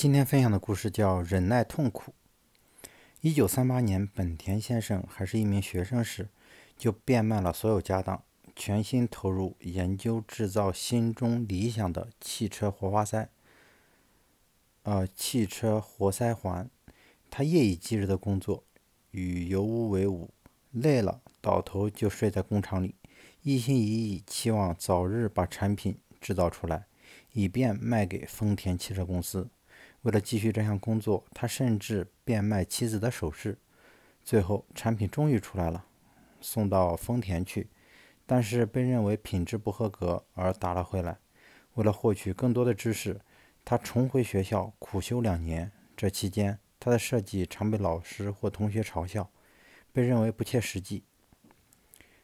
今天分享的故事叫《忍耐痛苦》。一九三八年，本田先生还是一名学生时，就变卖了所有家当，全心投入研究制造心中理想的汽车活塞，呃，汽车活塞环。他夜以继日的工作，与油污为伍，累了倒头就睡在工厂里，一心一意期望早日把产品制造出来，以便卖给丰田汽车公司。为了继续这项工作，他甚至变卖妻子的首饰。最后，产品终于出来了，送到丰田去，但是被认为品质不合格而打了回来。为了获取更多的知识，他重回学校苦修两年。这期间，他的设计常被老师或同学嘲笑，被认为不切实际。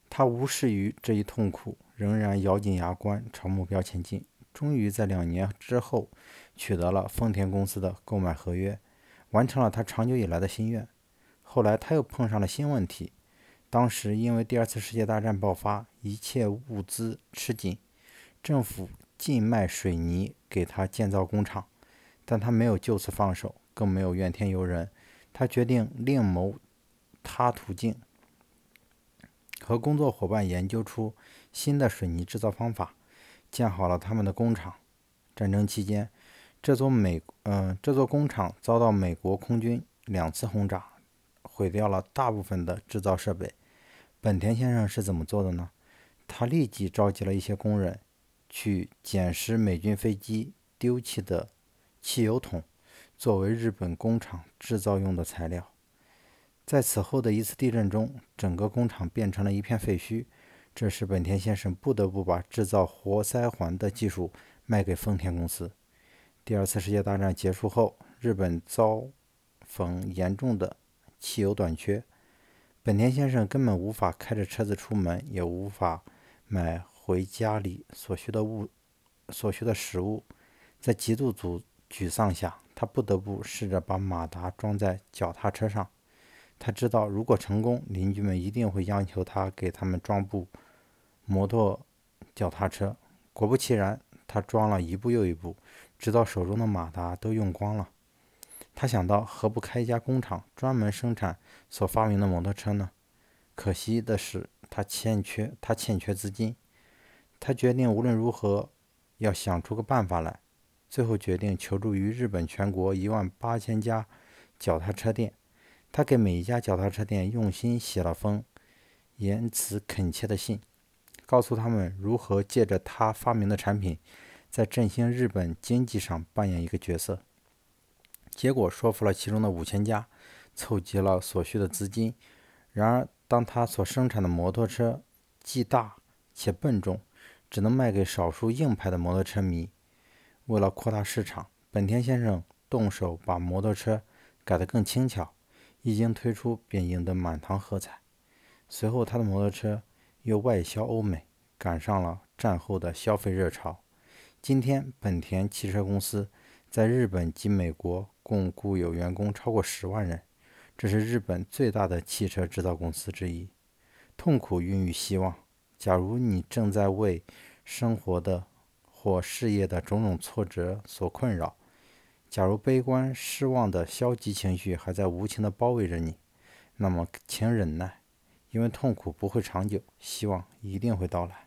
他无视于这一痛苦，仍然咬紧牙关朝目标前进。终于在两年之后取得了丰田公司的购买合约，完成了他长久以来的心愿。后来他又碰上了新问题，当时因为第二次世界大战爆发，一切物资吃紧，政府禁卖水泥给他建造工厂，但他没有就此放手，更没有怨天尤人，他决定另谋他途径，和工作伙伴研究出新的水泥制造方法。建好了他们的工厂。战争期间，这座美嗯这座工厂遭到美国空军两次轰炸，毁掉了大部分的制造设备。本田先生是怎么做的呢？他立即召集了一些工人，去捡拾美军飞机丢弃的汽油桶，作为日本工厂制造用的材料。在此后的一次地震中，整个工厂变成了一片废墟。这使本田先生不得不把制造活塞环的技术卖给丰田公司。第二次世界大战结束后，日本遭逢严重的汽油短缺，本田先生根本无法开着车子出门，也无法买回家里所需的物、所需的食物。在极度沮沮丧下，他不得不试着把马达装在脚踏车上。他知道，如果成功，邻居们一定会要求他给他们装部。摩托脚踏车，果不其然，他装了一步又一步，直到手中的马达都用光了。他想到，何不开一家工厂，专门生产所发明的摩托车呢？可惜的是，他欠缺他欠缺资金。他决定无论如何要想出个办法来。最后决定求助于日本全国一万八千家脚踏车店。他给每一家脚踏车店用心写了封言辞恳切的信。告诉他们如何借着他发明的产品，在振兴日本经济上扮演一个角色。结果说服了其中的五千家，凑集了所需的资金。然而，当他所生产的摩托车既大且笨重，只能卖给少数硬派的摩托车迷。为了扩大市场，本田先生动手把摩托车改得更轻巧，一经推出便赢得满堂喝彩。随后，他的摩托车。又外销欧美，赶上了战后的消费热潮。今天，本田汽车公司在日本及美国共雇有员工超过十万人，这是日本最大的汽车制造公司之一。痛苦孕育希望。假如你正在为生活的或事业的种种挫折所困扰，假如悲观、失望的消极情绪还在无情地包围着你，那么请忍耐。因为痛苦不会长久，希望一定会到来。